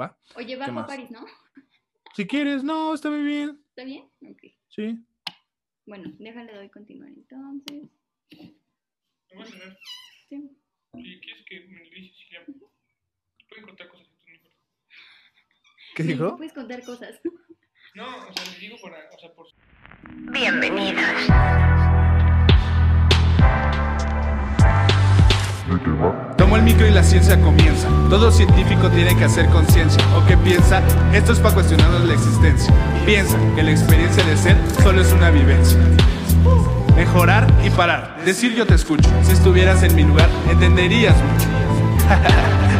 ¿va? Oye, ¿Qué bajo a? París, ¿no? Si quieres, no, está muy bien. ¿Está bien? Ok. Sí. Bueno, déjale doy continuar entonces. Vamos a ver. Sí. Si quieres que me lo dices, si ya. Pueden contar cosas. entonces no. ¿Qué Sí, dijo? Puedes contar cosas. No, o sea, les digo para. O sea, por. Bienvenidos. Tomo el micro y la ciencia comienza. Todo científico tiene que hacer conciencia. ¿O qué piensa? Esto es para cuestionarnos la existencia. Piensa que la experiencia de ser solo es una vivencia. Mejorar y parar. Decir yo te escucho. Si estuvieras en mi lugar, entenderías mucho.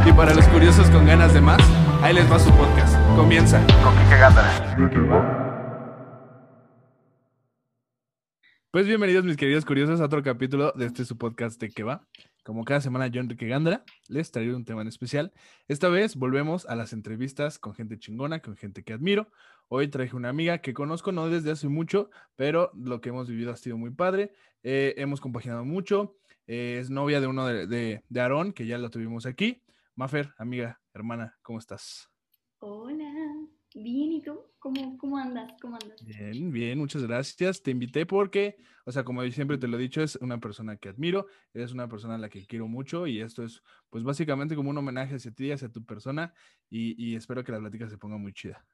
y para los curiosos con ganas de más, ahí les va su podcast. Comienza. Con Kike Gándara. Pues bienvenidos mis queridos curiosos a otro capítulo de este su podcast de que va. Como cada semana yo Enrique Gándara les traigo un tema en especial. Esta vez volvemos a las entrevistas con gente chingona, con gente que admiro. Hoy traje una amiga que conozco no desde hace mucho, pero lo que hemos vivido ha sido muy padre. Eh, hemos compaginado mucho. Eh, es novia de uno de, de, de Aarón, que ya lo tuvimos aquí. Mafer, amiga, hermana, ¿cómo estás? Hola. Bien, ¿y tú? ¿Cómo, cómo andas? ¿Cómo andas? Bien, bien, muchas gracias. Te invité porque, o sea, como siempre te lo he dicho, es una persona que admiro, eres una persona a la que quiero mucho y esto es, pues básicamente como un homenaje hacia ti, hacia tu persona y, y espero que la plática se ponga muy chida.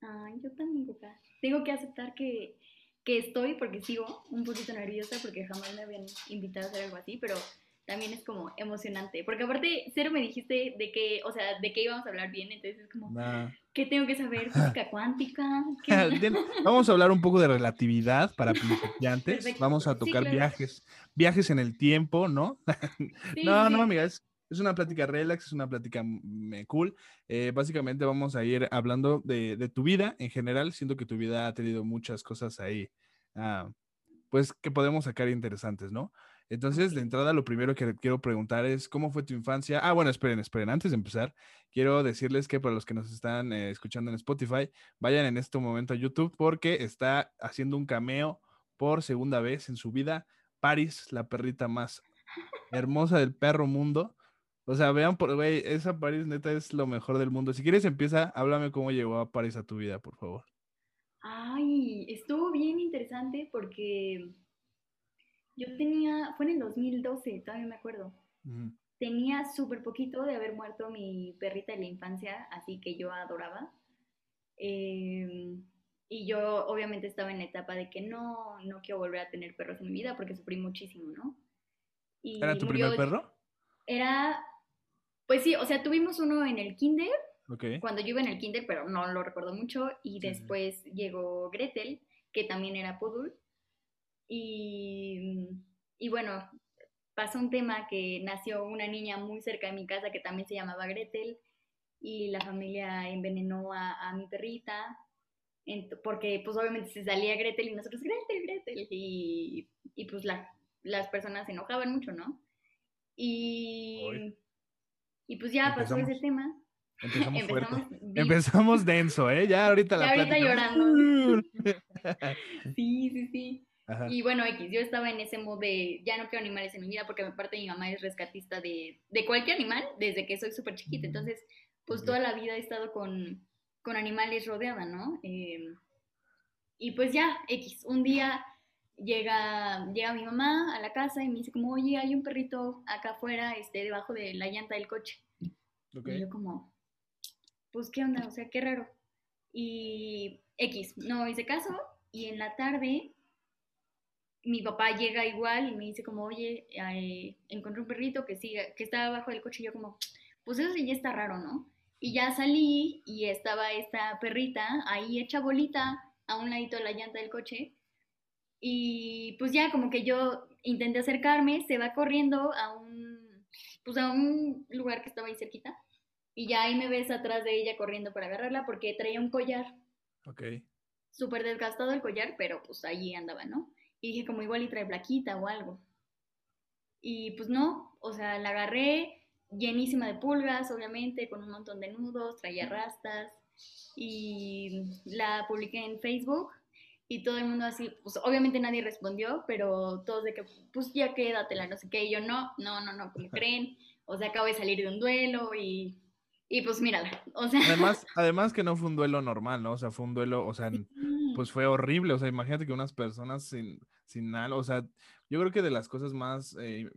Ay, yo también, Coca. Tengo que aceptar que, que estoy, porque sigo un poquito nerviosa, porque jamás me habían invitado a hacer algo así, pero también es como emocionante. Porque aparte, cero me dijiste de que, o sea, de qué íbamos a hablar bien, entonces es como, Nah. ¿qué tengo que saber? ¿Física cuántica? ¿Qué? Bien, Vamos a hablar un poco de relatividad para principiantes. Perfecto. Vamos a Sí, tocar claro. viajes, viajes en el tiempo, ¿no? Sí, no, no, sí. amiga, es, es una plática relax, es una plática cool. Eh, básicamente vamos a ir hablando de, de tu vida en general. Siento que tu vida ha tenido muchas cosas ahí, ah, pues que podemos sacar interesantes, ¿no? Entonces, de entrada, lo primero que quiero preguntar es, ¿cómo fue tu infancia? Ah, bueno, esperen, esperen, antes de empezar, quiero decirles que para los que nos están eh, escuchando en Spotify, vayan en este momento a YouTube porque está haciendo un cameo por segunda vez en su vida. Paris, la perrita más hermosa del perro mundo. O sea, vean, por, güey, esa Paris neta es lo mejor del mundo. Si quieres, empieza, háblame cómo llegó a Paris a tu vida, por favor. Ay, estuvo bien interesante porque yo tenía, fue en el 2012, todavía me acuerdo. Tenía súper poquito de haber muerto mi perrita de la infancia, así que yo adoraba. Em, y yo obviamente estaba en la etapa de que no, no quiero volver a tener perros en mi vida porque sufrí muchísimo, ¿no? Y ¿Era tu murió- primer perro? Era, pues sí, o sea, tuvimos uno en el kinder, Ok. cuando yo iba en el kinder, pero no lo recuerdo mucho, y después llegó Gretel, que también era poodle, y, y bueno, pasó un tema que nació una niña muy cerca de mi casa que también se llamaba Gretel, y la familia envenenó a, a mi perrita, porque pues obviamente se salía Gretel y nosotros Gretel, Gretel, y, y pues la- las personas se enojaban mucho, ¿no? Y, y pues ya pasó ese tema. Empezamos. Empezamos. Empezamos denso, ¿eh? Ya ahorita la Ya ahorita plática- llorando. Sí, sí, sí. Ajá. Y bueno, X, yo estaba en ese mood de ya no quiero animales en mi vida porque aparte mi mamá es rescatista de, de cualquier animal desde que soy súper chiquita. Entonces, pues toda la vida he estado con, con animales rodeada, ¿no? Eh, y pues ya, X, un día llega, llega mi mamá a la casa y me dice como, oye, hay un perrito acá afuera, este, debajo de la llanta del coche. Ok. Y yo como, pues, ¿qué onda? O sea, qué raro. Y X, no hice caso. Y en la tarde, mi papá llega igual y me dice como, oye, eh, encontré un perrito que sigue, que está abajo del coche. Y yo como, pues eso sí ya está raro, ¿no? Y ya salí y estaba esta perrita ahí hecha bolita a un ladito de la llanta del coche. Y pues ya como que yo intenté acercarme, se va corriendo a un, pues a un lugar que estaba ahí cerquita. Y ya ahí me ves atrás de ella corriendo para agarrarla porque traía un collar, Ok. súper desgastado el collar, pero pues ahí andaba, ¿no? Y dije como igual y trae plaquita o algo. Y pues no, o sea, la agarré llenísima de pulgas, obviamente, con un montón de nudos, traía rastas. Y la publiqué en Facebook y todo el mundo así, pues obviamente nadie respondió, pero todos de que, pues ya quédatela, no sé qué. Y yo, no, no, no, no, como creen. O sea, acabo de salir de un duelo y Y pues mírala, o sea. Además, además que no fue un duelo normal, ¿no? O sea, fue un duelo, o sea. Pues fue horrible. O sea, imagínate que unas personas sin, sin nada, o sea, yo creo que de las cosas más, eh,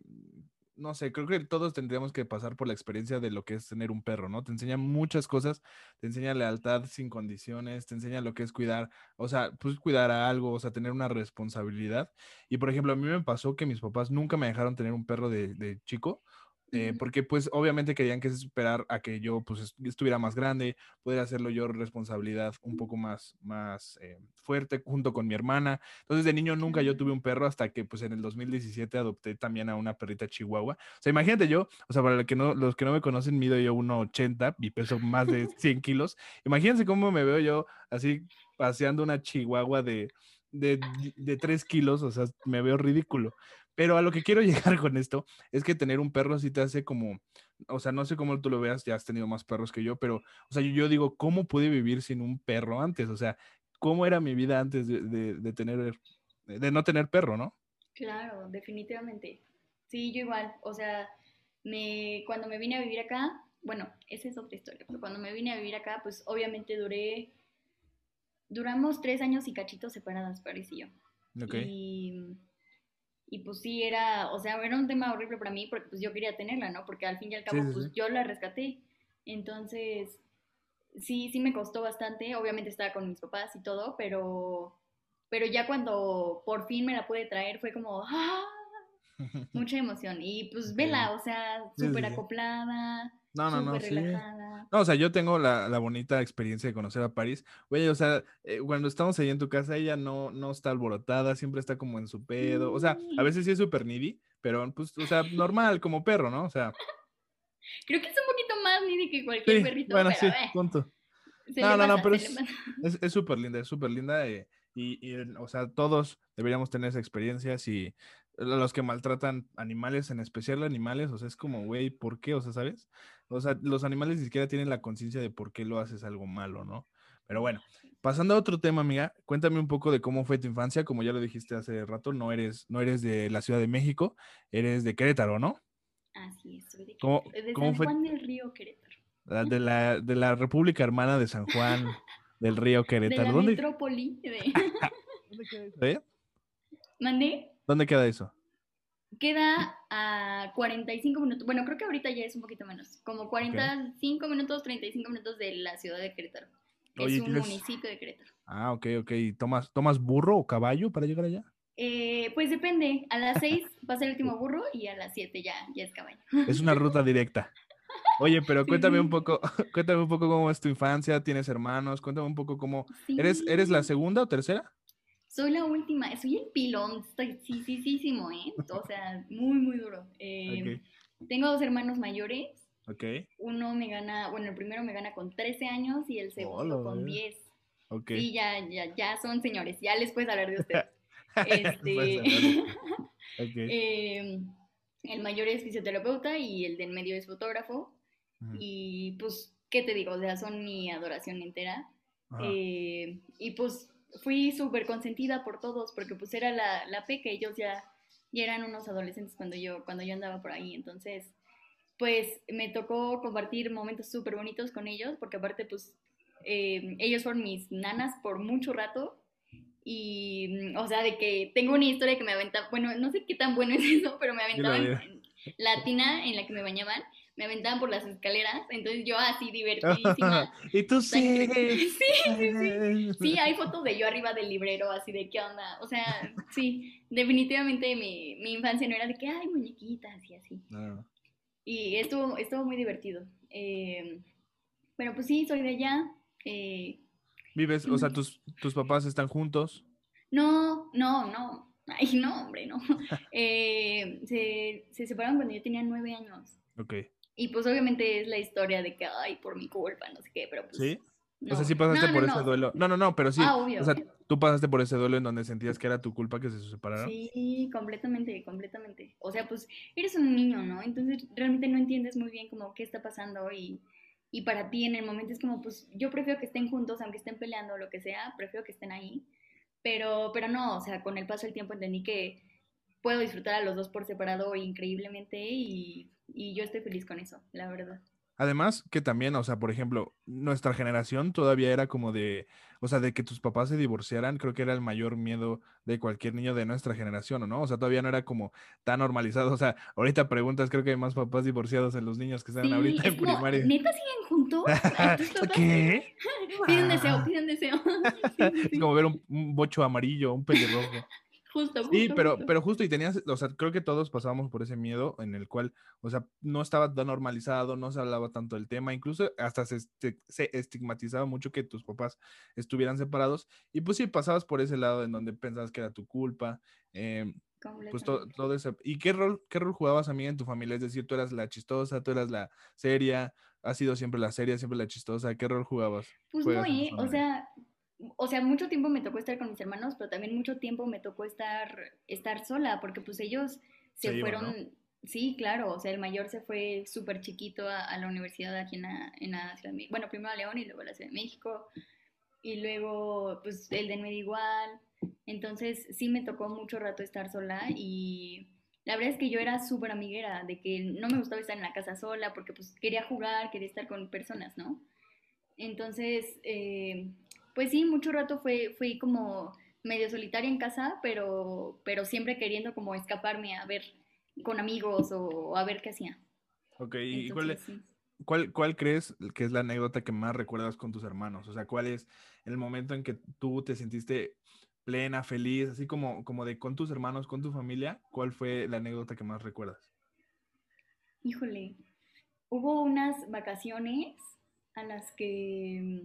no sé, creo que todos tendríamos que pasar por la experiencia de lo que es tener un perro, ¿no? Te enseña muchas cosas, te enseña lealtad sin condiciones, te enseña lo que es cuidar, o sea, pues cuidar a algo, o sea, tener una responsabilidad. Y por ejemplo, a mí me pasó que mis papás nunca me dejaron tener un perro de, de chico. Eh, porque pues obviamente querían que se esperar a que yo pues est- estuviera más grande, pudiera hacerlo yo responsabilidad un poco más, más eh, fuerte junto con mi hermana. Entonces de niño nunca yo tuve un perro hasta que pues en el 2017 adopté también a una perrita chihuahua. O sea, imagínate yo, o sea, para los que no, los que no me conocen, mido yo 1,80 y peso más de 100 kilos. Imagínense cómo me veo yo así paseando una chihuahua de, de, de 3 kilos, o sea, me veo ridículo. Pero a lo que quiero llegar con esto es que tener un perro sí te hace como, o sea, no sé cómo tú lo veas, ya has tenido más perros que yo, pero, o sea, yo, yo digo, ¿cómo pude vivir sin un perro antes? O sea, ¿cómo era mi vida antes de, de- de tener, de no tener perro, no? Claro, definitivamente. Sí, yo igual. O sea, me, cuando me vine a vivir acá, bueno, esa es otra historia, pero cuando me vine a vivir acá, pues obviamente duré, duramos tres años y cachitos separadas, Paris y yo. Ok. Y, y pues sí, era, o sea, era un tema horrible para mí porque pues yo quería tenerla, ¿no? Porque al fin y al cabo, Sí, sí, pues sí. yo la rescaté. Entonces, sí, sí me costó bastante. Obviamente estaba con mis papás y todo, pero, pero ya cuando por fin me la pude traer fue como, ¡ah! Mucha emoción. Y pues vela, o sea, súper acoplada, No, no, no, sí. No, o sea, yo tengo la, la bonita experiencia de conocer a París. Güey, o sea, eh, cuando estamos ahí en tu casa, ella no, no está alborotada, siempre está como en su pedo. O sea, a veces sí es súper needy, pero pues, o sea, normal, como perro, ¿no? O sea, Creo que es un poquito más needy que cualquier sí, perrito, bueno, pero sí, eh, punto. se No, no, no, pero es, súper linda, es súper linda. eh, y, y, o sea, todos deberíamos tener esa experiencia. Si los que maltratan animales, en especial animales, o sea, es como, güey, ¿por qué? O sea, ¿sabes? O sea, los animales ni siquiera tienen la conciencia de por qué lo haces algo malo, ¿no? Pero bueno, pasando a otro tema, amiga, cuéntame un poco de cómo fue tu infancia. Como ya lo dijiste hace rato, no eres, no eres de la Ciudad de México, eres de Querétaro, ¿no? Así es, soy de ¿Cómo- Querétaro, de cómo San fue- Juan del Río Querétaro. La- De la, de la República Hermana de San Juan del Río De Querétaro. la ¿Dónde, metrópoli de... ¿Dónde eh? ¿Mandé? ¿Dónde queda eso? Queda a 45 minutos, bueno, creo que ahorita ya es un poquito menos, como 45 minutos, 35 minutos de la ciudad de Querétaro. Oye, es un ¿tienes- municipio de Querétaro. Ah, ok, ok. ¿Y ¿Tomas, ¿Tomas burro o caballo para llegar allá? Eh, pues depende, a las 6 pasa el último burro y a las 7 ya, ya es caballo. Es una ruta directa. Oye, pero cuéntame sí. un poco, cuéntame un poco cómo es tu infancia, tienes hermanos, cuéntame un poco cómo. ¿Eres, ¿Eres la segunda o tercera? Soy la última, soy el pilón, estoy sí, sí, sí, sí, ¿eh? O sea, muy, muy duro. Eh, Tengo dos hermanos mayores, Ok, uno me gana, bueno, el primero me gana con 13 años y el segundo Hola, con eh. 10. ok. Sí, ya, ya, ya son señores, ya les puedes hablar de ustedes. Este, ok. eh, el mayor es fisioterapeuta y el del medio es fotógrafo. Ujú, Y pues, ¿qué te digo? O sea, son mi adoración entera. ajá. Eh, y pues fui súper consentida por todos, porque pues era la, la peque, ellos ya, ya eran unos adolescentes cuando yo, cuando yo andaba por ahí, entonces pues me tocó compartir momentos súper bonitos con ellos, porque aparte pues eh, ellos fueron mis nanas por mucho rato. Y, o sea, de que tengo una historia que me aventaba, bueno, no sé qué tan bueno es eso, pero me dilo. en la tina en la que me bañaban, me aventaban por las escaleras, entonces yo así divertidísima. y tú sí. Sí, sí, sí. Sí, hay fotos de yo arriba del librero, así de qué onda. O sea, sí, definitivamente mi, mi infancia no era de que hay muñequitas y así. No, Y estuvo, estuvo muy divertido. Eh, pero pues sí, soy de allá. Eh, Vives, o sea, tus, tus papás están juntos. no, no, no. Ay, no, hombre, no. Eh, se, se separaron cuando yo tenía nueve años. Ok. Y pues obviamente es la historia de que, ay, por mi culpa, no sé qué, pero pues... ¿Sí? no, o sea, sí pasaste No, por no, ese no. duelo. No, no, no, pero sí. Ah, obvio. O sea, tú pasaste por ese duelo en donde sentías que era tu culpa que se separaron. Sí, completamente, completamente. O sea, pues eres un niño, ¿no? Entonces realmente no entiendes muy bien como qué está pasando y, y para ti en el momento es como, pues yo prefiero que estén juntos, aunque estén peleando o lo que sea, prefiero que estén ahí. Pero, pero no, o sea, con el paso del tiempo entendí que puedo disfrutar a los dos por separado increíblemente y, y yo estoy feliz con eso, la verdad. Además que también, o sea, por ejemplo, nuestra generación todavía era como de, o sea, de que tus papás se divorciaran, creo que era el mayor miedo de cualquier niño de nuestra generación, ¿o no? O sea, todavía no era como tan normalizado. O sea, ahorita preguntas, creo que hay más papás divorciados en los niños que están Sí, ahorita es en como, primaria. ¿Neta siguen juntos? ¿Qué? Piden deseo, piden deseo. Sí, sí, Es sí. como ver un, un bocho amarillo, un pelirrojo. Justo, justo. Sí, pero, justo. pero justo, y tenías, o sea, creo que todos pasábamos por ese miedo en el cual, o sea, no estaba tan normalizado, no se hablaba tanto del tema, incluso hasta se, se estigmatizaba mucho que tus papás estuvieran separados, y pues sí, pasabas por ese lado en donde pensabas que era tu culpa, em, pues todo, Completamente. todo eso. ¿Y qué rol, qué rol jugabas, amiga, en tu familia? Es decir, tú eras la chistosa, tú eras la seria, has sido siempre la seria, siempre la chistosa, ¿qué rol jugabas? Pues no, ¿eh? O sea, o sea, mucho tiempo me tocó estar con mis hermanos, pero también mucho tiempo me tocó estar, estar sola, porque pues ellos se, Se iban, fueron, sí, claro, o sea, el mayor se fue súper chiquito a, a la universidad aquí en la, en la Ciudad de México, bueno, primero a León y luego a la Ciudad de México, y luego pues el de medio igual, entonces sí me tocó mucho rato estar sola y... La verdad es que yo era súper amiguera, de que no me gustaba estar en la casa sola porque pues quería jugar, quería estar con personas, ¿no? Entonces, eh, pues sí, mucho rato fue, fui como medio solitaria en casa, pero, pero siempre queriendo como escaparme a ver con amigos o a ver qué hacía. Ok, ¿y cuál, Entonces, sí. ¿Cuál, ¿Cuál crees que es la anécdota que más recuerdas con tus hermanos? O sea, ¿cuál es el momento en que tú te sentiste plena, feliz, así como, como de con tus hermanos, con tu familia? ¿Cuál fue la anécdota que más recuerdas? Híjole, hubo unas vacaciones a las que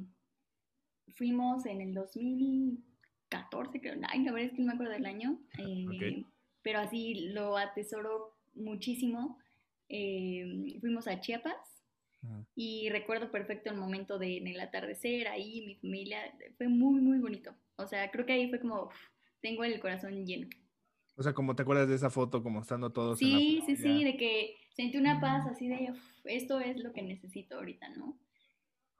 fuimos en el 2014, creo. Ay, la verdad es que no me acuerdo del año. eh. Pero así lo atesoro muchísimo. Eh, fuimos a Chiapas y recuerdo perfecto el momento de en el atardecer, ahí mi familia, fue muy, muy bonito. O sea, creo que ahí fue como, uf, tengo el corazón lleno. O sea, como te acuerdas de esa foto, como estando todos en la Sí, sí, sí, de que sentí una paz así de, "Uf, esto es lo que necesito ahorita, ¿no?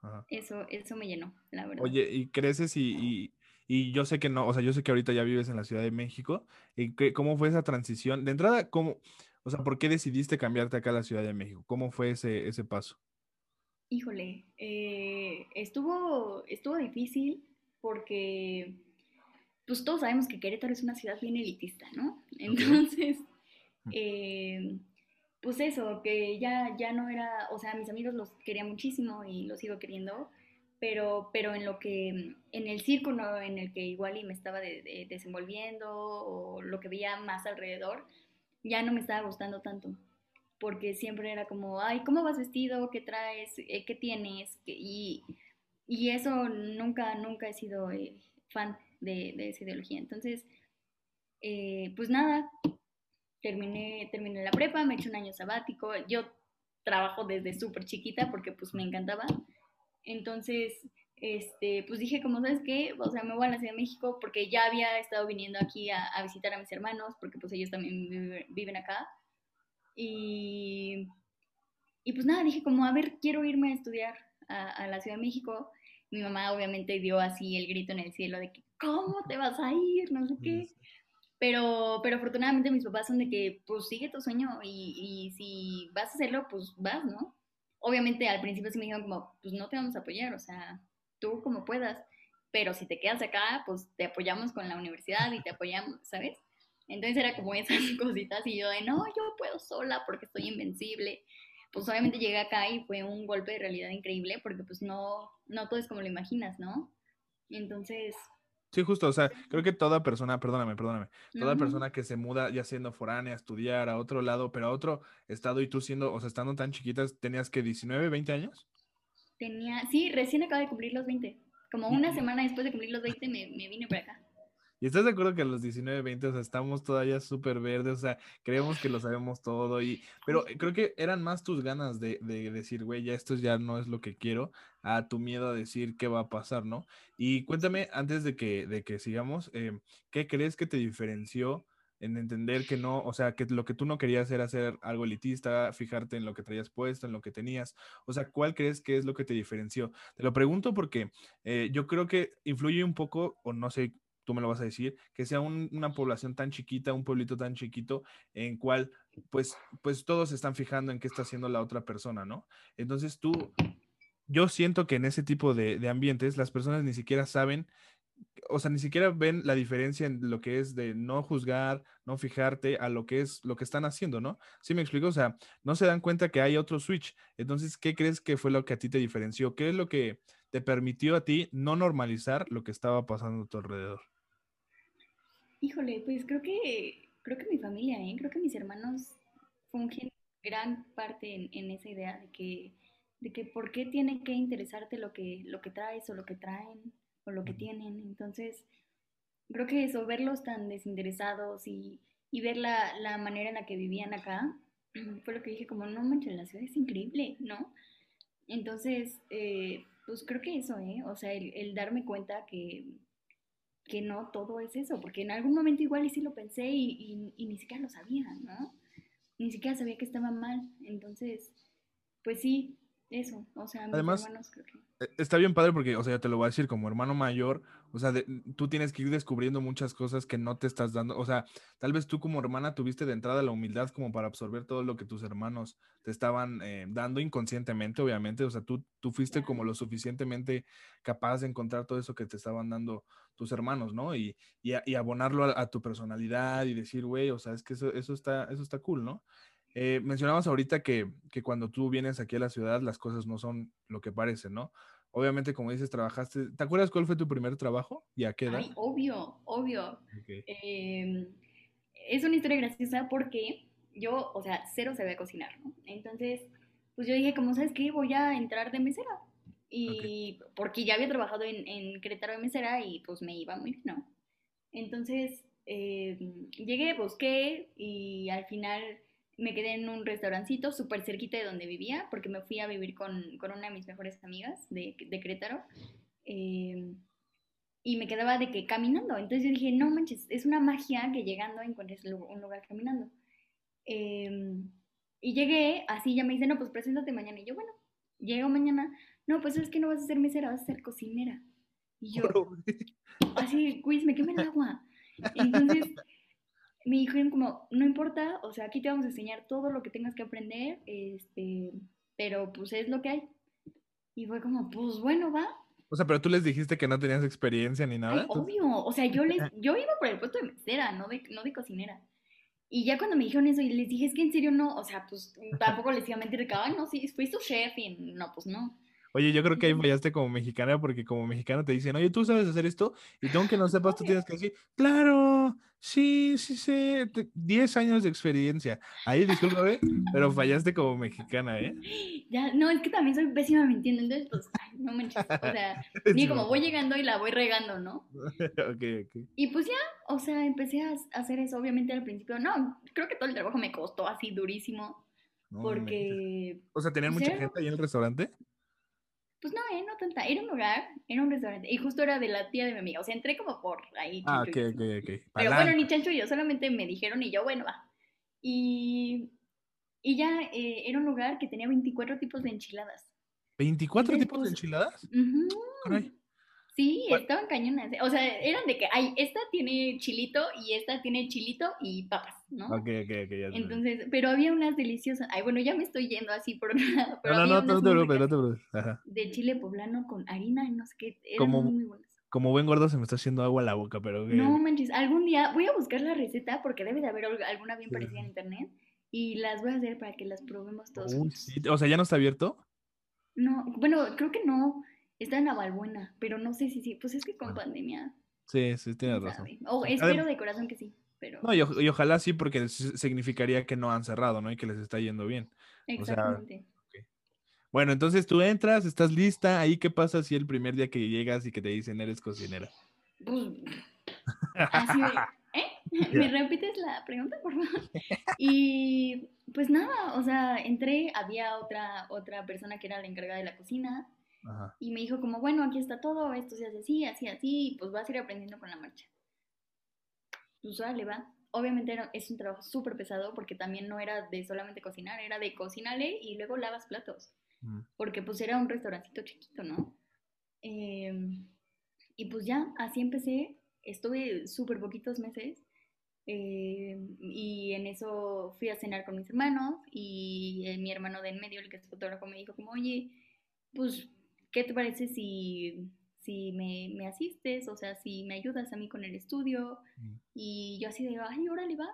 Ajá. Eso, eso me llenó, la verdad. Oye, y creces y, y, y yo sé que no, o sea, yo sé que ahorita ya vives en la Ciudad de México. ¿Y qué- cómo fue esa transición? De entrada, ¿cómo, o sea, por qué decidiste cambiarte acá a la Ciudad de México? ¿Cómo fue ese, ese paso? Híjole, eh, estuvo, estuvo difícil porque, pues todos sabemos que Querétaro es una ciudad bien elitista, ¿no? Entonces, eh, pues eso, que ya, ya no era, o sea, mis amigos los quería muchísimo y los sigo queriendo, pero, pero en lo que, en el círculo en el que igual y me estaba de- de- desenvolviendo o lo que veía más alrededor, ya no me estaba gustando tanto porque siempre era como, ay, ¿cómo vas vestido? ¿Qué traes? Eh, ¿Qué tienes? ¿Qué- Y, y eso nunca, nunca he sido eh, fan de, de esa ideología. Entonces, eh, pues nada, terminé, terminé la prepa, me eché un año sabático. Yo trabajo desde súper chiquita porque pues me encantaba. Entonces, este, pues dije, como sabes qué, o sea, me voy a la Ciudad de México porque ya había estado viniendo aquí a, a visitar a mis hermanos, porque pues ellos también vive- viven acá. Y, y pues nada, dije como, a ver, quiero irme a estudiar a, a la Ciudad de México. Mi mamá obviamente dio así el grito en el cielo de que, ¿cómo te vas a ir? No sé qué. Pero, pero afortunadamente mis papás son de que, pues sigue tu sueño y, y si vas a hacerlo, pues vas, ¿no? Obviamente al principio sí me dijeron como, pues no te vamos a apoyar, o sea, tú como puedas, pero si te quedas acá, pues te apoyamos con la universidad y te apoyamos, ¿sabes? Entonces era como esas cositas y yo de, no, yo puedo sola porque estoy invencible. Pues obviamente llegué acá y fue un golpe de realidad increíble porque pues no, no todo es como lo imaginas, ¿no? Entonces, Sí, justo, o sea, creo que toda persona, perdóname, perdóname, toda no, persona que se muda ya siendo foránea, a estudiar a otro lado, pero a otro estado y tú siendo, o sea, estando tan chiquitas, tenías que 19, 20 años. tenía, sí, recién acabo de cumplir los 20. Como una semana después de cumplir los 20 me, me vine para acá. ¿Y estás de acuerdo que a los 19, 20, o sea, estamos todavía súper verdes, o sea, creemos que lo sabemos todo, y, pero creo que eran más tus ganas de, de decir, güey, ya esto ya no es lo que quiero, a tu miedo a decir qué va a pasar, ¿no? Y cuéntame, antes de que, de que sigamos, eh, ¿qué crees que te diferenció en entender que no, o sea, que lo que tú no querías era hacer algo elitista, fijarte en lo que traías puesto, en lo que tenías, o sea, ¿cuál crees que es lo que te diferenció? Te lo pregunto porque eh, yo creo que influye un poco, o no sé, tú me lo vas a decir, que sea un- una población tan chiquita, un pueblito tan chiquito, en cual pues, pues todos están fijando en qué está haciendo la otra persona, ¿no? Entonces tú, yo siento que en ese tipo de, de ambientes las personas ni siquiera saben, o sea, ni siquiera ven la diferencia en lo que es de no juzgar, no fijarte a lo que es lo que están haciendo, ¿no? ¿Sí me explico? O sea, no se dan cuenta que hay otro switch. Entonces, ¿qué crees que fue lo que a ti te diferenció? ¿Qué es lo que te permitió a ti no normalizar lo que estaba pasando a tu alrededor? Híjole, pues creo que, creo que mi familia, ¿eh? Creo que mis hermanos fungen gran parte en, en esa idea de que, de que por qué tiene que interesarte lo que, lo que traes o lo que traen o lo que tienen. Entonces, creo que eso, verlos tan desinteresados y, y ver la, la manera en la que vivían acá, fue lo que dije, como, no manches, la ciudad es increíble, ¿no? Entonces, eh, pues creo que eso, ¿eh? O sea, el, el darme cuenta que, que no todo es eso, porque en algún momento igual y sí lo pensé y, y- y ni siquiera lo sabía, ¿no? Ni siquiera sabía que estaba mal. Entonces, pues sí, eso. O sea, mis Además, hermanos creo que... Eh, Está bien padre porque, o sea, yo te lo voy a decir como hermano mayor, o sea, de- tú tienes que ir descubriendo muchas cosas que no te estás dando, o sea, tal vez tú como hermana tuviste de entrada la humildad como para absorber todo lo que tus hermanos te estaban eh, dando inconscientemente, obviamente, o sea, tú, tú fuiste como lo suficientemente capaz de encontrar todo eso que te estaban dando tus hermanos, ¿no? Y, y, a- y abonarlo a, a tu personalidad y decir, güey, o sea, es que eso, eso está, eso está cool, ¿no? Eh, mencionabas ahorita que, que cuando tú vienes aquí a la ciudad las cosas no son lo que parecen, ¿no? Obviamente, como dices, trabajaste. ¿Te acuerdas cuál fue tu primer trabajo y a qué edad? Ay, obvio, obvio. Eh, es una historia graciosa porque yo, o sea, cero sabía cocinar, ¿no? Entonces, pues yo dije, como, ¿sabes qué? Voy a entrar de mesera. Y porque ya había trabajado en, en Querétaro de mesera y pues me iba muy bien, ¿no? Entonces, eh, llegué, busqué y al final me quedé en un restaurancito súper cerquita de donde vivía porque me fui a vivir con, con una de mis mejores amigas de, de Querétaro. Eh, y me quedaba de que caminando. Entonces yo dije, no manches, es una magia que llegando encuentres un lugar caminando. Eh, y llegué, así ya me dice, no, pues preséntate mañana. Y yo, bueno, llego mañana. No, pues es que no vas a ser mesera, vas a ser cocinera. Y yo, así, quiz, me quema el agua. Entonces me dijeron como, no importa, o sea, aquí te vamos a enseñar todo lo que tengas que aprender, este, pero pues es lo que hay. Y fue como, pues bueno, va. O sea, pero tú les dijiste que no tenías experiencia ni Ay, nada. entonces- obvio, o sea, yo les, yo iba por el puesto de mesera, no de, no de cocinera. Y ya cuando me dijeron eso y les dije, es que en serio no, o sea, pues tampoco les iba a mentir de que, ay, no, sí, fui su chef y no, pues no. Oye, yo creo que ahí fallaste como mexicana porque como mexicana te dicen, oye, tú sabes hacer esto y tú aunque no sepas, tú tienes que decir, claro, sí, sí, sí, te- 10 años de experiencia. Ahí, discúlpame, pero fallaste como mexicana, ¿eh? Ya, no, es que también soy pésima mintiendo, entonces, pues, ay, no manches, o sea, ni como voy llegando y la voy regando, ¿no? ok, ok. Y pues ya, o sea, empecé a hacer eso, obviamente al principio, no, creo que todo el trabajo me costó así durísimo, No, porque. O sea, ¿tenían pues, mucha gente ahí en el restaurante? Pues no, eh, no tanta, era un lugar, era un restaurante, y justo era de la tía de mi amiga, o sea, entré como por ahí. Ah, ok, ok, ok. Pero bueno, ni chancho yo, solamente me dijeron y yo, bueno, va. Y, y ya eh, era un lugar que tenía 24 tipos de enchiladas. ¿24 Entonces, tipos de pues, enchiladas? Ujú. Caray. Sí, estaban cañonas. O sea, eran de que, ay, esta tiene chilito y esta tiene chilito y papas, ¿no? Ok, ok, ok. ya. Entonces, pero había unas deliciosas. Ay, bueno, ya me estoy yendo así por lado. Pero no, no, no, no te preocupes, no te preocupes. De chile poblano con harina y no sé qué. Eran Como- muy, muy buenas. Como buen gordo se me está haciendo agua a la boca, pero... No manches, algún día voy a buscar la receta porque debe de haber al- alguna bien Sí, parecida en internet y las voy a hacer para que las probemos todos Uy, juntos. sí, O sea, ¿ya no está abierto? No, bueno, creo que no. Está en la Valbuena, pero no sé si sí. Pues es que con pandemia. Sí, sí, tienes razón. sabe. O espero de corazón que sí, pero. No, y, oj- y ojalá sí, porque significaría que no han cerrado, ¿no? Y que les está yendo bien. o sea, Exactamente. Bueno, entonces tú entras, estás lista, ahí qué pasa si el primer día que llegas y que te dicen eres cocinera. Pues, así de, ¿eh? ¿Me repites la pregunta, por favor? Y pues nada, o sea, entré, había otra, otra persona que era la encargada de la cocina Ajá. y me dijo como, bueno, aquí está todo, esto se hace así, así, así, y pues vas a ir aprendiendo con la marcha. Pues le va. Obviamente era- es un trabajo súper pesado porque también no era de solamente cocinar, era de cocinarle y luego lavas platos Mm. porque pues era un restaurancito chiquito, ¿no? Em, y pues ya, así empecé, estuve súper poquitos meses eh, y en eso fui a cenar con mis hermanos y eh, mi hermano de en medio, el que es fotógrafo, me dijo como, oye, pues, ¿qué te parece si, si me, me asistes? O sea, si me ayudas a mí con el estudio. Mm. Y yo así de, ay, órale, va.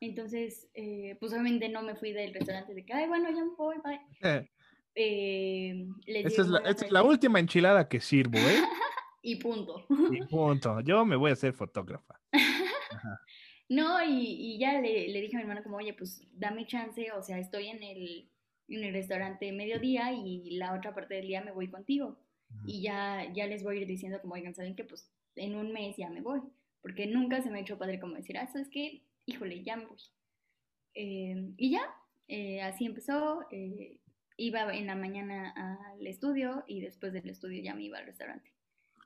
Entonces, eh, pues obviamente no me fui del restaurante de que, ay, bueno, ya me voy, bye. Eh, Eh, les esta, es la, "Buenas esta es la noches", última enchilada que sirvo, ¿eh? Y punto. Y punto. Yo me voy a hacer fotógrafa. No, y, y ya le, le dije a mi hermano como, oye, pues dame chance, o sea, estoy en el, en el restaurante mediodía y la otra parte del día me voy contigo. Y ya, ya les voy a ir diciendo como, oigan, ¿saben qué? Pues en un mes ya me voy. Porque nunca se me ha hecho padre como decir, ah, ¿sabes qué? Híjole, ya me voy. Eh, y ya, eh, así empezó. eh, iba en la mañana al estudio y después del estudio ya me iba al restaurante.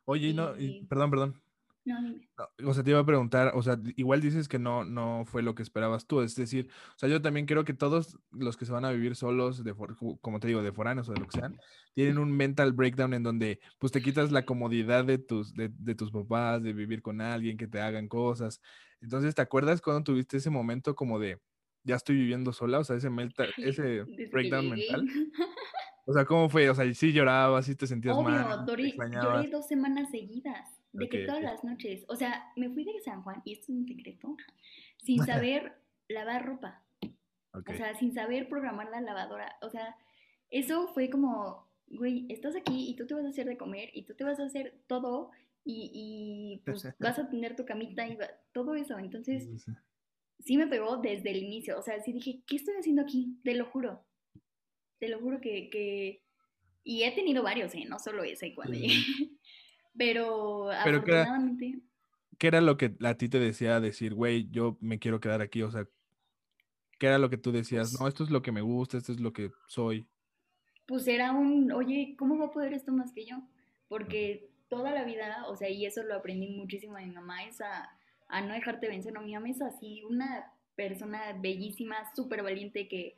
Oye, y no, Y- perdón, perdón. No, dime. No, O sea, te iba a preguntar, o sea, igual dices que no, no fue lo que esperabas tú, es decir, o sea, yo también creo que todos los que se van a vivir solos, de for- como- te digo, de foráneos o de lo que sean, tienen un mental breakdown en donde, pues, te quitas la comodidad de tus, de, de tus papás, de vivir con alguien, que te hagan cosas. Entonces, ¿te acuerdas cuando tuviste ese momento como de, ya estoy viviendo sola? O sea, ese, mental, ese breakdown mental. O sea, ¿cómo fue? O sea, sí llorabas, sí te sentías Obvio, mal, lloré dos semanas seguidas, de que todas las noches, o sea, me fui de San Juan, y esto es un secreto, sin saber lavar ropa, o sea, sin saber programar la lavadora, o sea, eso fue como, güey, estás aquí y tú te vas a hacer de comer y tú te vas a hacer todo y, y pues vas a tener tu camita y va- todo eso, entonces Sí, me pegó desde el inicio. O sea, sí dije, ¿qué estoy haciendo aquí? Te lo juro. Te lo juro que. que... Y he tenido varios, ¿eh? No solo ese cuando Sí. llegué. Pero, Pero que era- afortunadamente, ¿Qué era lo que a ti te decía decir, güey, yo me quiero quedar aquí? O sea, ¿qué era lo que tú decías? Pues No, esto es lo que me gusta, esto es lo que soy. pues era un, oye, ¿cómo va a poder esto más que yo? Porque toda la vida, o sea, y eso lo aprendí muchísimo de mi mamá, es a, a no dejarte vencer. No, mi mamá es así, una persona bellísima, súper valiente que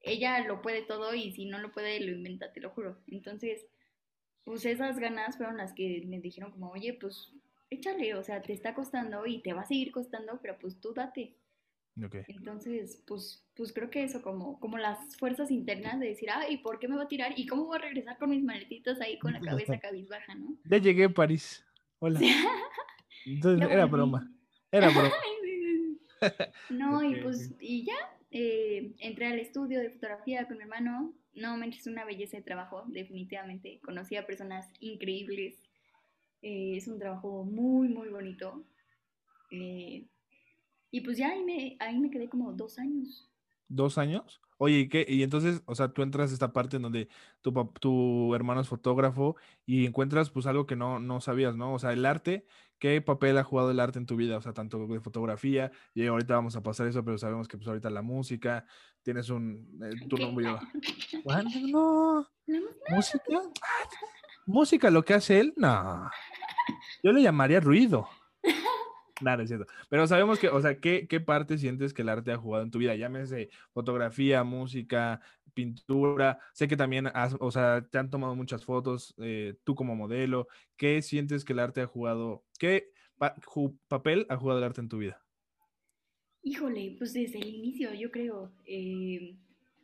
ella lo puede todo y si no lo puede, lo inventa, te lo juro. Entonces, pues esas ganas fueron las que me dijeron como, oye, pues échale, o sea, te está costando y te va a seguir costando, pero pues tú date. Entonces, pues, pues creo que eso, como, como las fuerzas internas de decir, ay, ¿por qué me voy a tirar? ¿Y cómo voy a regresar con mis maletitas ahí con la cabeza cabizbaja, no? Ya llegué a París. Hola. Entonces, era broma. Era broma. No, y pues, y ya, eh, entré al estudio de fotografía con mi hermano. No manches, una belleza de trabajo, definitivamente. Conocí a personas increíbles. Eh, es un trabajo muy, muy bonito. Eh, y pues ya ahí me, ahí me quedé como dos años. ¿Dos años? Oye, ¿y qué? Y entonces, o sea, tú entras a esta parte en donde tu, tu hermano es fotógrafo y encuentras pues algo que no, no sabías, ¿no? O sea, el arte, ¿qué papel ha jugado el arte en tu vida? O sea, tanto de fotografía, y ahorita vamos a pasar eso, pero sabemos que pues ahorita la música, tienes un, eh, tu. Bueno, no, música, Ah, música, lo que hace él, no. Yo le llamaría ruido. Nada, es cierto. Pero sabemos que, o sea, ¿qué, ¿qué parte sientes que el arte ha jugado en tu vida? Llámese fotografía, música, pintura. Sé que también has, o sea, te han tomado muchas fotos, eh, tú como modelo. ¿Qué sientes que el arte ha jugado? ¿Qué papel ha jugado el arte en tu vida? Híjole, pues desde el inicio, yo creo. eh,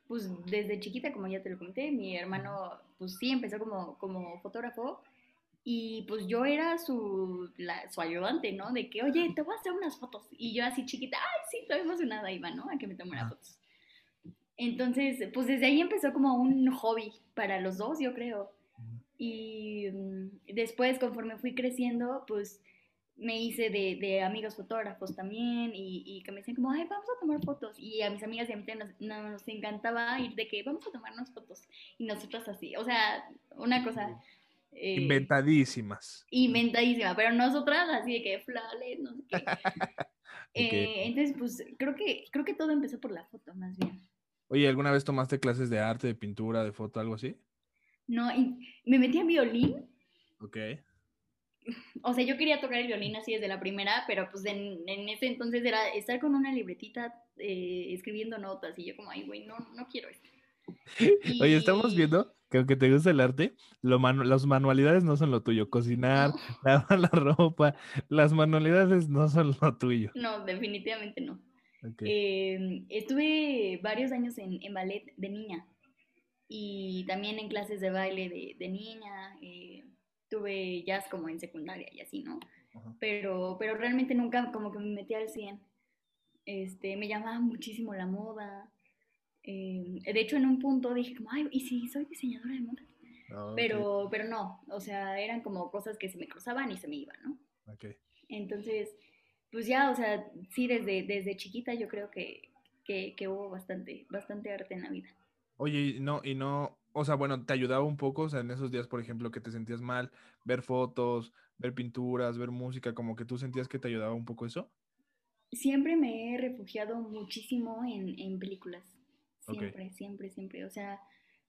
pues desde chiquita, como ya te lo conté, mi hermano, pues sí, empezó como, como fotógrafo y pues yo era su, la- su ayudante, ¿no? De que, oye, te voy a hacer unas fotos. Y yo así chiquita, ay, sí, estoy emocionada, iba, ¿no? A que me tomara Ajá. fotos. Entonces, pues desde ahí empezó como un hobby para los dos, yo creo. Y mm, después, conforme fui creciendo, pues me hice de, de amigos fotógrafos también y, y que me decían como, ay, vamos a tomar fotos. Y a mis amigas y a mí nos, nos encantaba ir de que vamos a tomarnos fotos. Y nosotros así, o sea, una cosa... eh, Inventadísimas. inventadísima, pero nosotras así de que flales, no sé qué. Eh, entonces, pues creo que, creo que todo empezó por la foto, más bien. Oye, ¿alguna vez tomaste clases de arte, de pintura, de foto, algo así? No, y me metí a violín. Ok. O sea, yo quería tocar el violín así desde la primera, pero pues en, en ese entonces era estar con una libretita eh, escribiendo notas y yo como, ay, güey, no, no quiero esto. Oye, estamos viendo que aunque te gusta el arte, lo manu- las manualidades no son lo tuyo. Cocinar, No. lavar la ropa, las manualidades no son lo tuyo. No, definitivamente no. Eh, estuve varios años en, en ballet de niña y también en clases de baile de, de niña. eh, tuve jazz como en secundaria y así, ¿no? Pero, pero realmente nunca como que me metí al 100. Este, me llamaba muchísimo la moda. Eh, de hecho, en un punto dije como, ay, ¿y si soy diseñadora de moda? Ah, Pero, pero no, o sea, eran como cosas que se me cruzaban y se me iban, ¿no? ok. Entonces, pues ya, o sea, sí, desde, desde chiquita yo creo que, que, que hubo bastante, bastante arte en la vida. Oye, y no, y no, o sea, bueno, te ayudaba un poco, o sea, en esos días, por ejemplo, que te sentías mal, ver fotos, ver pinturas, ver música, como que tú sentías que te ayudaba un poco eso. Siempre me he refugiado muchísimo en, en películas. Siempre, siempre, siempre. O sea,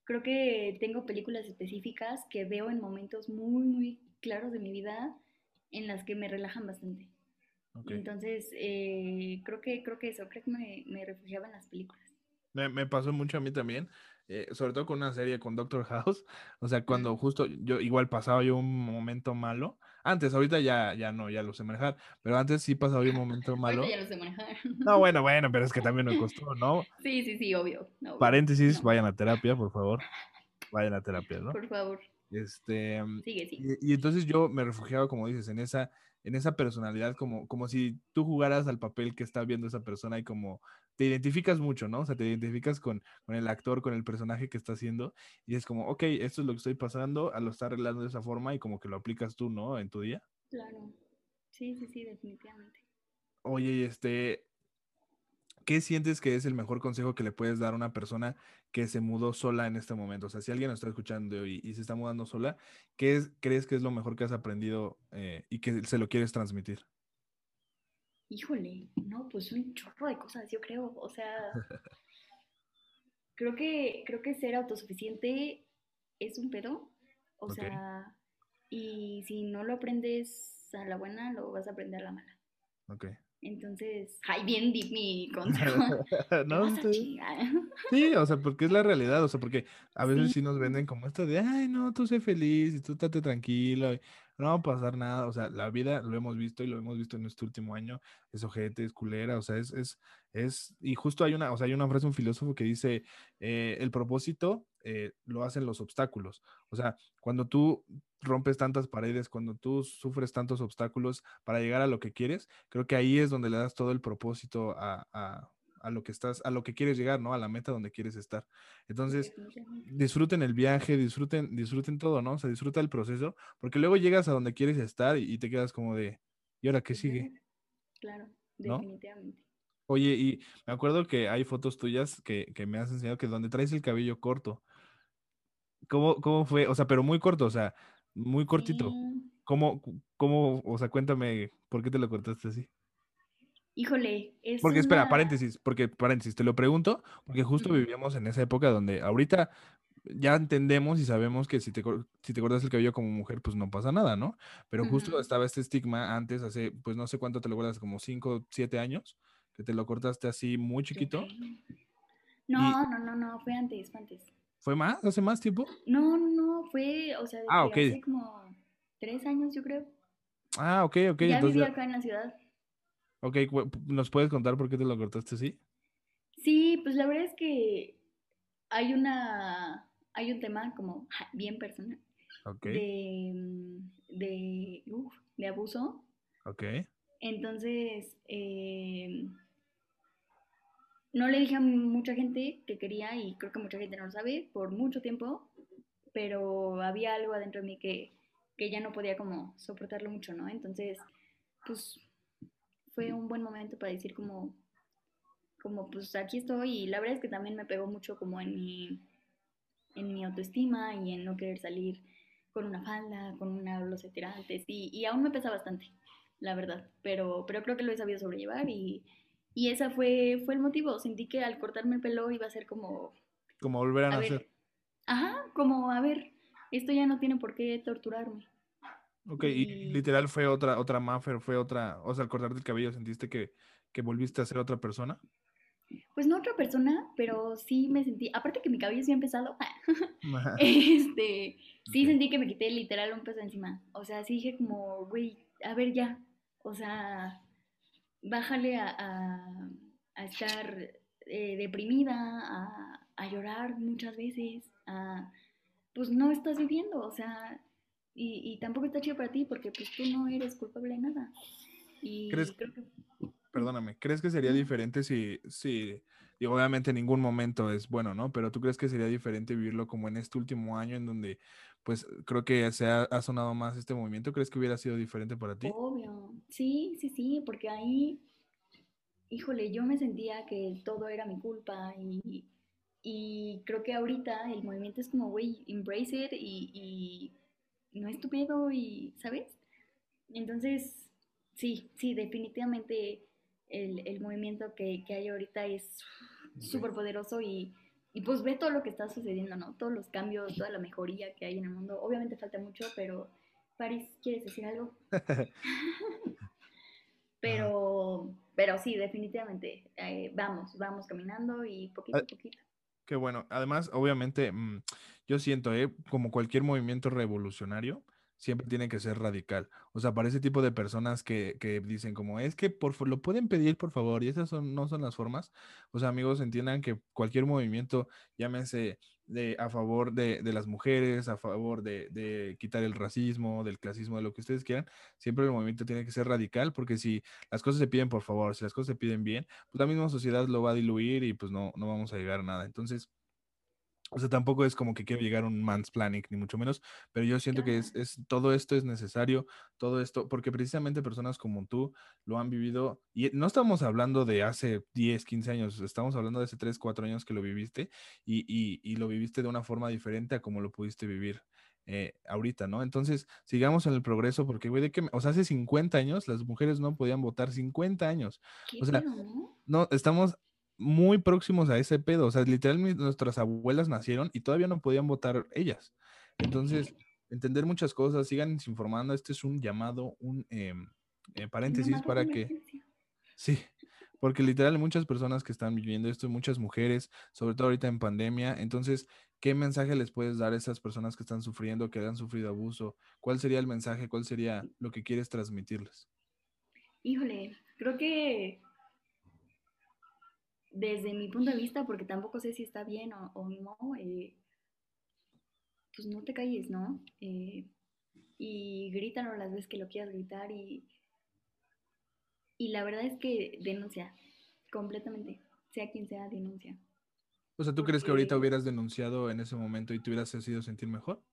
creo que tengo películas específicas que veo en momentos muy, muy claros de mi vida en las que me relajan bastante. Entonces, eh, creo que, creo que eso, creo que me, me refugiaba en las películas. Me, me pasó mucho a mí también, eh, sobre todo con una serie con Doctor House. O sea, cuando justo yo igual pasaba yo un momento malo. Antes, ahorita ya, ya no, ya lo sé manejar, pero antes sí pasaba yo un momento malo. Ya lo sé manejar. No, bueno, bueno, pero es que también me costó, ¿no? Sí, sí, sí, obvio. no. Paréntesis, No, vayan a terapia, por favor. Vayan a terapia, ¿no? Por favor, Este, sigue, sigue. y, y entonces yo me refugiaba, como dices, en esa, en esa personalidad, como, como si tú jugaras al papel que está viendo esa persona y como te identificas mucho, ¿no? O sea, te identificas con, con el actor, con el personaje que está haciendo y es como, ok, esto es lo que estoy pasando, a lo está arreglando de esa forma y como que lo aplicas tú, ¿no? En tu día. Claro. Sí, sí, sí, definitivamente. Oye, y este, ¿qué sientes que es el mejor consejo que le puedes dar a una persona que se mudó sola en este momento? O sea, si alguien nos está escuchando y, y se está mudando sola, ¿qué es, crees que es lo mejor que has aprendido eh, y que se lo quieres transmitir? Híjole, no, pues un chorro de cosas, yo creo. O sea, creo que, creo que ser autosuficiente es un pedo. O sea, y si no lo aprendes a la buena, lo vas a aprender a la mala. Ok. Entonces, ay, bien deep mi consejo. No, chingar. Sí, o sea, porque es la realidad, o sea, porque a veces Sí. sí nos venden como esto de, ay, no, tú sé feliz y tú estate tranquilo, y no va a pasar nada, o sea, la vida lo hemos visto y lo hemos visto en este último año, es ojete, es culera, o sea, es, es, es, y justo hay una, o sea, hay una frase un filósofo que dice, eh, el propósito eh, lo hacen los obstáculos, o sea, cuando tú rompes tantas paredes, cuando tú sufres tantos obstáculos para llegar a lo que quieres, creo que ahí es donde le das todo el propósito a, a, a lo que estás, a lo que quieres llegar, ¿no? A la meta donde quieres estar. Entonces, disfruten el viaje, disfruten, disfruten todo, ¿no? O sea, disfruta el proceso, porque luego llegas a donde quieres estar y, y te quedas como de, ¿y ahora qué sigue? Claro, ¿No? definitivamente. Oye, y me acuerdo que hay fotos tuyas que, que me has enseñado que donde traes el cabello corto. ¿Cómo, cómo fue? O sea, pero muy corto, o sea, muy cortito. Sí. ¿Cómo, cómo, o sea, cuéntame, ¿por qué te lo cortaste así? Híjole, es Porque espera, paréntesis, porque paréntesis, te lo pregunto, porque justo vivíamos en esa época donde ahorita ya entendemos y sabemos que si te, si te cortas el cabello como mujer, pues no pasa nada, ¿no? Pero justo estaba este estigma antes, hace, pues no sé cuánto te lo guardas, como 5, 7 años, que te lo cortaste así muy chiquito. No, no, no, no, fue antes, fue antes. ¿Fue más? ¿Hace más tiempo? No, no, fue, o sea, Ah, desde ok. hace como tres años, yo creo. Ah, ok, ok, ya entonces, vivía acá en la ciudad. ok, ¿nos puedes contar por qué te lo cortaste así? Sí, pues la verdad es que hay una, hay un tema como bien personal Ok, de, mm, de, uf, de abuso. ok, Entonces, eh, no le dije a mucha gente que quería, y creo que mucha gente no lo sabe, por mucho tiempo, pero había algo adentro de mí que, que ya no podía como soportarlo mucho, ¿no? Entonces, pues fue un buen momento para decir como, como pues aquí estoy, y la verdad es que también me pegó mucho como en mi, en mi autoestima y en no querer salir con una falda, con una blusa de tirantes, y, y aún me pesa bastante la verdad, pero, pero creo que lo he sabido sobrellevar y, y ese fue, fue el motivo. Sentí que al cortarme el pelo iba a ser como, como volver a a nacer. ver, ajá, como, a ver, esto ya no tiene por qué torturarme. Ok, y y- literal fue otra, otra Maffer, fue otra, o sea, al cortarte el cabello, ¿sentiste que, que volviste a ser otra persona? Pues no otra persona, pero sí me sentí, aparte que mi cabello es bien pesado, este, sí sentí que me quité literal un peso encima. O sea, sí dije como, güey, a ver ya. O sea, bájale a, a- a estar eh, deprimida, a, a llorar muchas veces, a, pues no estás viviendo, o sea, y, y tampoco está chido para ti porque pues tú no eres culpable de nada. Y ¿Crees- creo que Perdóname, ¿crees que sería diferente si, si, digo, obviamente en ningún momento es bueno, ¿no? Pero tú crees que sería diferente vivirlo como en este último año en donde, pues, creo que se ha, ha sonado más este movimiento? ¿Crees que hubiera sido diferente para ti? Obvio, sí, sí, sí, porque ahí, híjole, yo me sentía que todo era mi culpa y, y creo que ahorita el movimiento es como, güey, embrace it y, y no es tu pedo y, ¿sabes? Entonces, sí, sí, definitivamente el, el movimiento que, que hay ahorita es súper poderoso y, y pues ve todo lo que está sucediendo, ¿no? Todos los cambios, toda la mejoría que hay en el mundo. Obviamente falta mucho, pero Paris, ¿quieres decir algo? Pero, pero sí, definitivamente, eh, vamos, vamos caminando y poquito a Ah, poquito. Qué bueno. Además, obviamente, mm, yo siento, ¿eh? Como cualquier movimiento revolucionario, siempre tiene que ser radical. O sea, para ese tipo de personas que, que dicen como, es que por, lo pueden pedir, por favor, y esas son, no son las formas. O sea, amigos, entiendan que cualquier movimiento, llámese de, a favor de, de las mujeres, a favor de, de quitar el racismo, del clasismo, de lo que ustedes quieran, siempre el movimiento tiene que ser radical, porque si las cosas se piden por favor, si las cosas se piden bien, pues la misma sociedad lo va a diluir y pues no, no vamos a llegar a nada. Entonces, o sea, tampoco es como que quiero llegar a un mansplaining, ni mucho menos, pero yo siento que es, es todo esto es necesario, todo esto, porque precisamente personas como tú lo han vivido, y no estamos hablando de hace 10, 15 años, estamos hablando de hace 3, 4 años que lo viviste y, y, y lo viviste de una forma diferente a como lo pudiste vivir eh, ahorita, ¿no? Entonces, sigamos en el progreso, porque, güey, de que, o sea, hace 50 años las mujeres no podían votar, 50 años. ¿Qué O sea, no, estamos muy próximos a ese pedo. O sea, literalmente nuestras abuelas nacieron y todavía no podían votar ellas. Entonces, entender muchas cosas, sigan informando. Este es un llamado, un em, eh, paréntesis para que, sí, porque literal hay muchas personas que están viviendo esto, muchas mujeres, sobre todo ahorita en pandemia. Entonces, ¿qué mensaje les puedes dar a esas personas que están sufriendo, que han sufrido abuso? ¿Cuál sería el mensaje? ¿Cuál sería lo que quieres transmitirles? Híjole, creo que desde mi punto de vista, porque tampoco sé si está bien o, o no, eh, pues no te calles, ¿no? Eh, y grítalo las veces que lo quieras gritar y, y la verdad es que denuncia, completamente, sea quien sea, denuncia. O sea, ¿tú crees que ahorita hubieras denunciado en ese momento y te hubieras sido sentir mejor?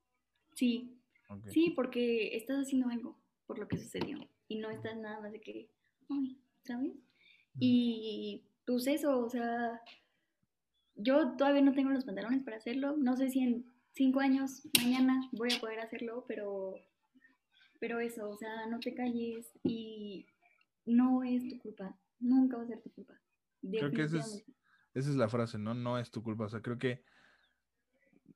Sí, sí, porque estás haciendo algo por lo que sucedió y no estás nada más de que, ay, ¿sabes? Y pues eso, o sea, yo todavía no tengo los pantalones para hacerlo. No sé si en cinco años, mañana, voy a poder hacerlo, pero, pero eso, o sea, no te calles y no es tu culpa. Nunca va a ser tu culpa. Creo que esa es, esa es la frase, ¿no? No es tu culpa. O sea, creo que,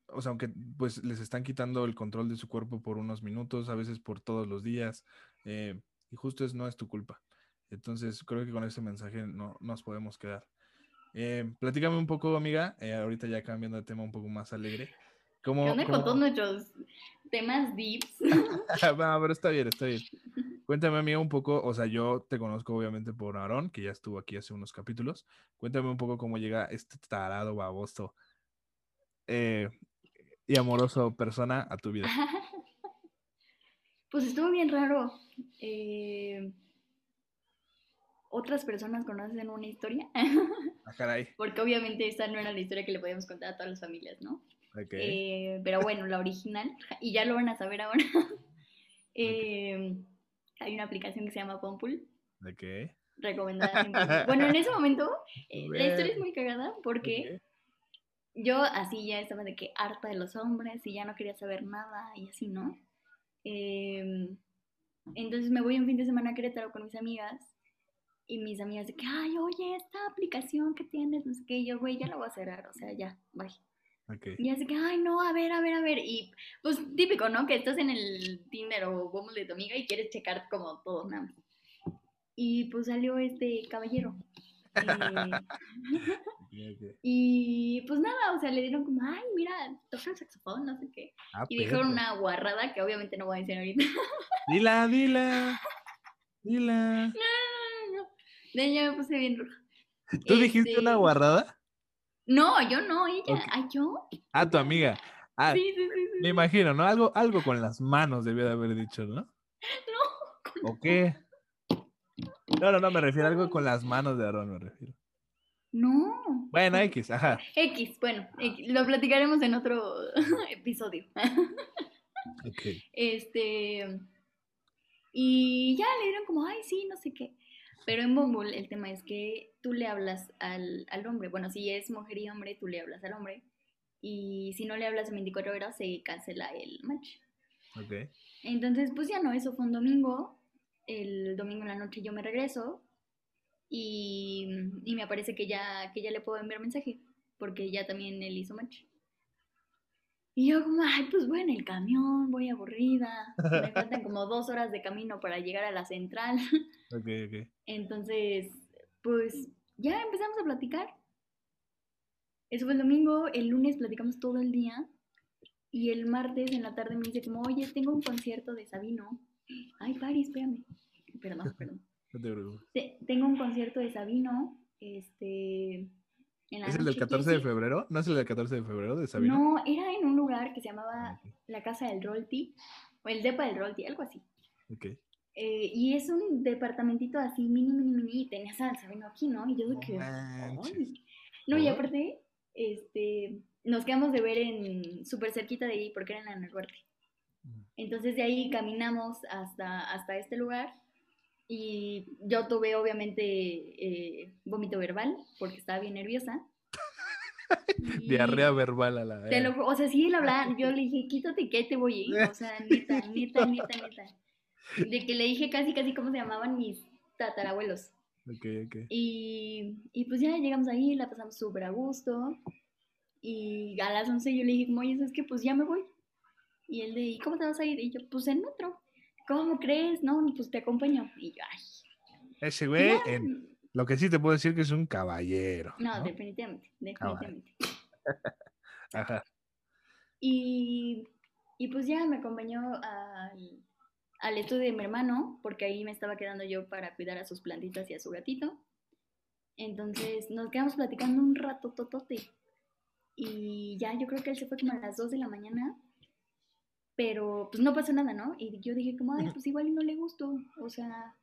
o sea, aunque pues les están quitando el control de su cuerpo por unos minutos, a veces por todos los días, eh, y justo es no es tu culpa. Entonces, creo que con ese mensaje no nos podemos quedar. Eh, platícame un poco, amiga, eh, ahorita ya cambiando de tema un poco más alegre. ¿Cómo, ¿Qué onda con todos nuestros temas deeps? Va, pero está bien, está bien. Cuéntame, amiga, un poco, o sea, yo te conozco obviamente por Aarón, que ya estuvo aquí hace unos capítulos. Cuéntame un poco cómo llega este tarado baboso eh, y amoroso persona a tu vida. Pues estuvo bien raro. Eh, otras personas conocen una historia, Ah, caray. porque obviamente esta no era la historia que le podíamos contar a todas las familias, ¿no? Ok. Eh, pero bueno, la original, y ya lo van a saber ahora. Eh, hay una aplicación que se llama Pompool, ok. recomendada. 100%. Bueno, en ese momento, eh, la historia es muy cagada porque yo así ya estaba de que harta de los hombres y ya no quería saber nada y así, ¿no? Eh, entonces me voy un fin de semana a Querétaro con mis amigas y mis amigas de que, ay, oye, esta aplicación que tienes, no sé qué, y yo, güey, ya la voy a cerrar, o sea, ya, bye. Y así que, ay, no, a ver, a ver, a ver. Y pues típico, ¿no? Que estás en el Tinder o Bumble de tu amiga y quieres checar como todo, nada más. Y pues salió este caballero. Eh, y pues nada, o sea, le dieron como, ay, mira, toca el saxofón, no sé qué. Ah, Y dijeron una guarrada que obviamente no voy a decir ahorita. Dila, dila. Dila. No, no, ahí ya me puse bien roja. ¿Tú dijiste Este, una guarrada? No, yo no, ella. Ok. Ay, yo. Ah, tu amiga. Ah, Sí, sí, sí, sí. me imagino, ¿no? Algo, algo con las manos debió de haber dicho, ¿no? No. ¿O qué? No, no, no, me refiero a algo con las manos de Aarón, me refiero. No. Bueno, X, ajá. X, bueno, X, lo platicaremos en otro episodio. Ok. Este. Y ya le dieron como, ay, sí, no sé qué. Pero en Bumble el tema es que tú le hablas al, al hombre. Bueno, si es mujer y hombre, tú le hablas al hombre. Y si no le hablas en 24 horas, se cancela el match. Ok. Entonces, pues ya no, eso fue un domingo. El domingo en la noche yo me regreso y, y me aparece que ya, que ya le puedo enviar mensaje, porque ya también él hizo match. Y yo como, ay, pues voy en el camión, voy aburrida. Me faltan como dos horas de camino para llegar a la central. Ok, ok. Entonces, pues ya empezamos a platicar. Eso fue el domingo, el lunes platicamos todo el día y el martes en la tarde me dice como, oye, tengo un concierto de Sabino. Ay, Pari, espérame. Perdón, perdón. No te preocupes. Te- tengo un concierto de Sabino, este... en la ¿Es el del noche, 14 de ¿quieres ir?". febrero? ¿No es el del 14 de febrero de Sabino? No, era en un lugar que se Ah, llamaba ok. la Casa del Rolti, o el Depa del Rolti, algo así. Ok. Eh, y es un departamentito así, mini, mini, mini, y tenías al Sabino aquí, ¿no? Y yo de que... No, y aparte, este, nos quedamos de ver en súper cerquita de ahí porque era en la Narvarte. Mm. Entonces de ahí caminamos hasta, hasta este lugar y yo tuve obviamente eh, vómito verbal porque estaba bien nerviosa. Y Diarrea verbal a la lo, ju- o sea, sí, él hablaba, yo le dije, quítate que te voy a ir. O sea, neta, neta, neta, neta. De que le dije casi, casi cómo se llamaban mis tatarabuelos. Ok, ok. Y, y pues ya llegamos ahí, la pasamos súper a gusto. Y a las 11 yo le dije, oye, es que pues ya me voy. Y él de, ¿y cómo te vas a ir? Y yo, pues en otro. ¿Cómo crees? No, pues te acompaño. Y yo, ay. Ese güey, en- lo que sí te puedo decir que es un caballero. No, ¿no? definitivamente, definitivamente. Ajá. Y, y pues ya me acompañó al, al estudio de mi hermano, porque ahí me estaba quedando yo para cuidar a sus plantitas y a su gatito. Entonces nos quedamos platicando un rato totote. Y ya yo creo que él se fue como a las 2 de la mañana. Pero pues no pasó nada, ¿no? Y yo dije como, ay, pues igual no le gustó. O sea,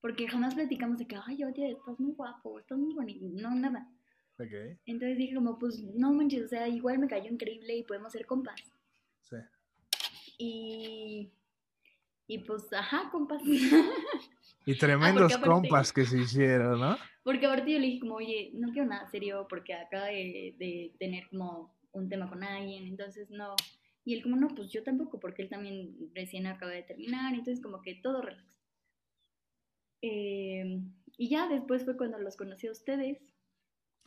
porque jamás platicamos de que, ay, oye, estás muy guapo, estás muy bonito. No, nada. Ok. Entonces dije como, pues no manches, o sea, igual me cayó increíble y podemos ser compas. Sí. Y, y pues, ajá, compas. Y tremendos aparte- compas que se hicieron, ¿no? porque ahorita yo le dije como, oye, no quiero nada serio porque acaba de, de tener como un tema con alguien, entonces no. Y él como, no, pues yo tampoco, porque él también recién acaba de terminar, entonces como que todo relax. Eh, y ya después fue cuando los conocí a ustedes.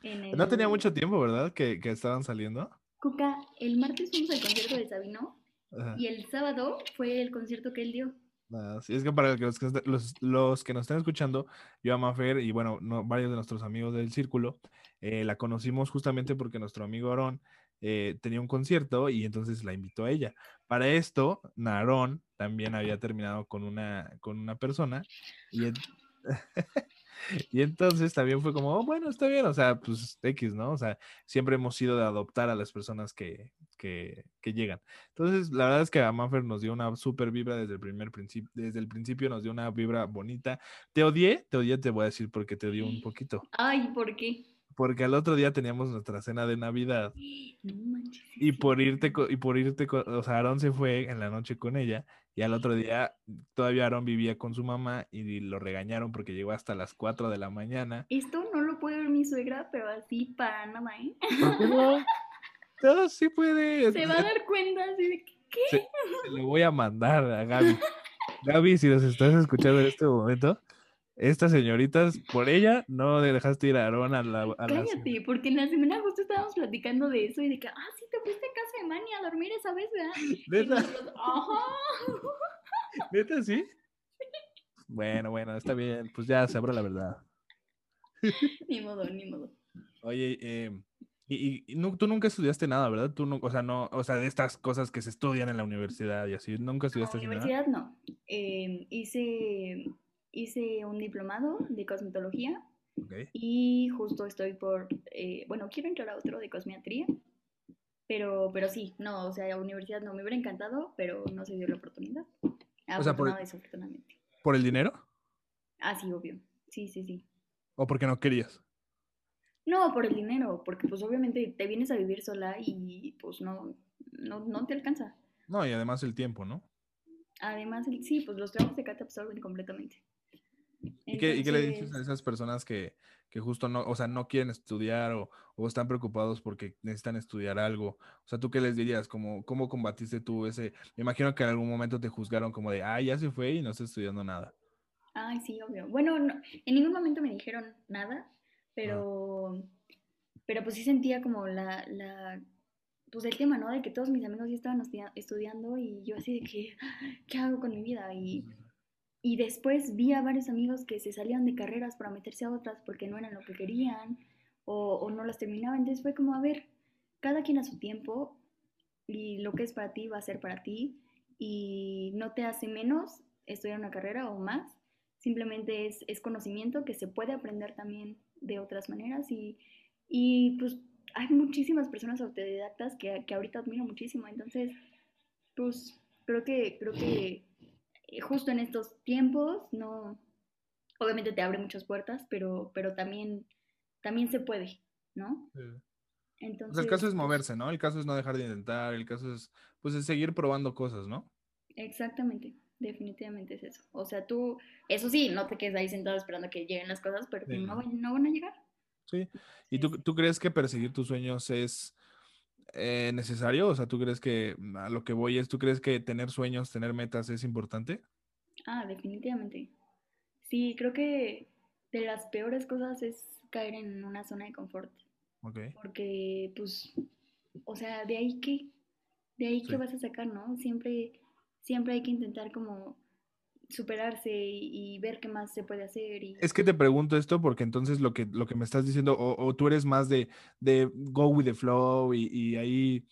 en No tenía el- mucho tiempo, ¿verdad? Que, que estaban saliendo. Cuca, el martes fuimos al concierto de Sabino Ajá. y el sábado fue el concierto que él dio. Ah, sí, es que para los que, los, los que nos estén escuchando, yo a Mafer y bueno, no, varios de nuestros amigos del círculo, eh, la conocimos justamente porque nuestro amigo Aarón eh, tenía un concierto y entonces la invitó a ella. Para esto, Narón también había terminado con una, con una persona y, en- y entonces también fue como, "Oh, bueno, está bien, o sea, pues X, ¿no? O sea, siempre hemos sido de adoptar a las personas que, que, que llegan. Entonces, la verdad es que a Manfer nos dio una super vibra desde el primer principio, desde el principio nos dio una vibra bonita. Te odié, te odié, te voy a decir porque te odié un poquito. Ay, ¿por qué? Porque al otro día teníamos nuestra cena de Navidad No manches. y por irte, y por irte, o sea, Aarón se fue en la noche con ella y al otro día todavía Aarón vivía con su mamá y lo regañaron porque llegó hasta las 4 de la mañana. Esto no lo puede ver mi suegra, pero así para nada, ¿eh? ¿Por qué no? No, sí puede. Se va a dar cuenta así de que, ¿qué? Se, se lo voy a mandar a Gaby. Gaby, si nos estás escuchando en este momento, estas señoritas, por ella no dejaste ir a Aarón a la. A la Cállate, porque en la semana justo estábamos platicando de eso y de que, ah, sí, te fuiste a casa de Manny a dormir esa vez, ¿verdad? Y ¿Neta? nosotros. ¿Neta sí? Bueno, bueno, está bien. Pues ya sabrá la verdad. ni modo, ni modo. Oye, eh, y, y- y tú nunca estudiaste nada, ¿verdad? Tú no, o sea, no, o sea, de estas cosas que se estudian en la universidad y así, nunca estudiaste nada. universidad no. Eh, hice, hice un diplomado de cosmetología Ok. y justo estoy por, eh, bueno, quiero entrar a otro de cosmetría, pero, pero sí, no, o sea, universidad no, me hubiera encantado, pero no se dio la oportunidad. O sea, por- desafortunadamente. ¿Por el dinero? Ah, sí, obvio. Sí, sí, sí. ¿O porque no querías? No, por el dinero, porque pues obviamente te vienes a vivir sola y pues no, no, no te alcanza. No, y además el tiempo, ¿no? Además, sí, pues los trabajos de acá te absorben completamente. ¿Y qué, y qué le dices a esas personas que, que justo no, o sea, no quieren estudiar o, o están preocupados porque necesitan estudiar algo? O sea, ¿tú qué les dirías? ¿Cómo, cómo combatiste tú ese? Me imagino que en algún momento te juzgaron como de, ah, ya se fue y no está estudiando nada. Ay, sí, obvio. Bueno, no- en ningún momento me dijeron nada, pero, pero pues sí sentía como la, la, pues el tema, ¿no? De que todos mis amigos sí estaban estudia- estudiando y yo así de que, ¿qué hago con mi vida? Y, y después vi a varios amigos que se salían de carreras para meterse a otras porque no eran lo que querían o, no las terminaban. Entonces fue como, a ver, cada quien a su tiempo y lo que es para ti va a ser para ti y no te hace menos estudiar una carrera o más. Simplemente es, es conocimiento que se puede aprender también de otras maneras y, y pues hay muchísimas personas autodidactas que, que ahorita admiro muchísimo. Entonces, pues creo que, creo que justo en estos tiempos, no, obviamente te abre muchas puertas, pero, pero también, también se puede, ¿no? Entonces, sea, el caso es pues, moverse, ¿no? El caso es no dejar de intentar, el caso es, pues, es seguir probando cosas, ¿no? Exactamente, definitivamente es eso. O sea, tú, eso sí, no te quedes ahí sentado esperando que lleguen las cosas, pero Sí, no, no. van- no van a llegar. Sí. ¿Y tú, tú crees que perseguir tus sueños es eh, necesario? O sea, ¿tú crees que mm, a lo que voy es, ¿tú crees que tener sueños, tener metas es importante? Ah, definitivamente. Sí, creo que de las peores cosas es caer en una zona de confort, Ok. porque pues, o sea, de ahí qué, de ahí Sí. qué vas a sacar, ¿no? Siempre, siempre hay que intentar como superarse y, y ver qué más se puede hacer y Es que te pregunto esto porque entonces lo que, lo que me estás diciendo, o, o tú eres más de, de go with the flow y, y ahí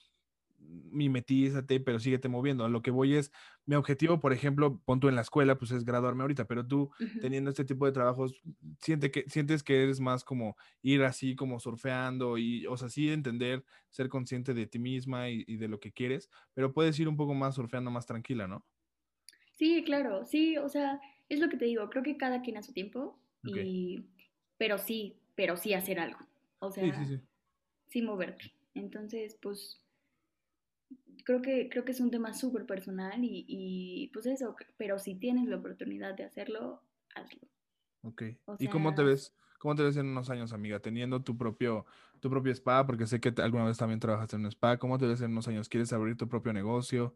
mimetízate, pero síguete moviendo. A lo que voy es, mi objetivo, por ejemplo, pon tú en la escuela, pues es graduarme ahorita, pero tú teniendo este tipo de trabajos, siente que, sientes que eres más como ir así como surfeando y, o sea, sí entender, ser consciente de ti misma y, y de lo que quieres, pero puedes ir un poco más surfeando más tranquila, ¿no? Sí, claro, sí, o sea, es lo que te digo, creo que cada quien a su tiempo, y, pero sí, pero sí hacer algo, o sea, Sí, sí, sí. sí moverte. Entonces, pues, creo que, creo que es un tema súper personal y, y, pues eso, pero si tienes la oportunidad de hacerlo, hazlo. Ok. O ¿Y cómo te ves? ¿Cómo te ves en unos años, amiga? Teniendo tu propio, tu propio spa, porque sé que alguna vez también trabajaste en un spa. ¿Cómo te ves en unos años? ¿Quieres abrir tu propio negocio?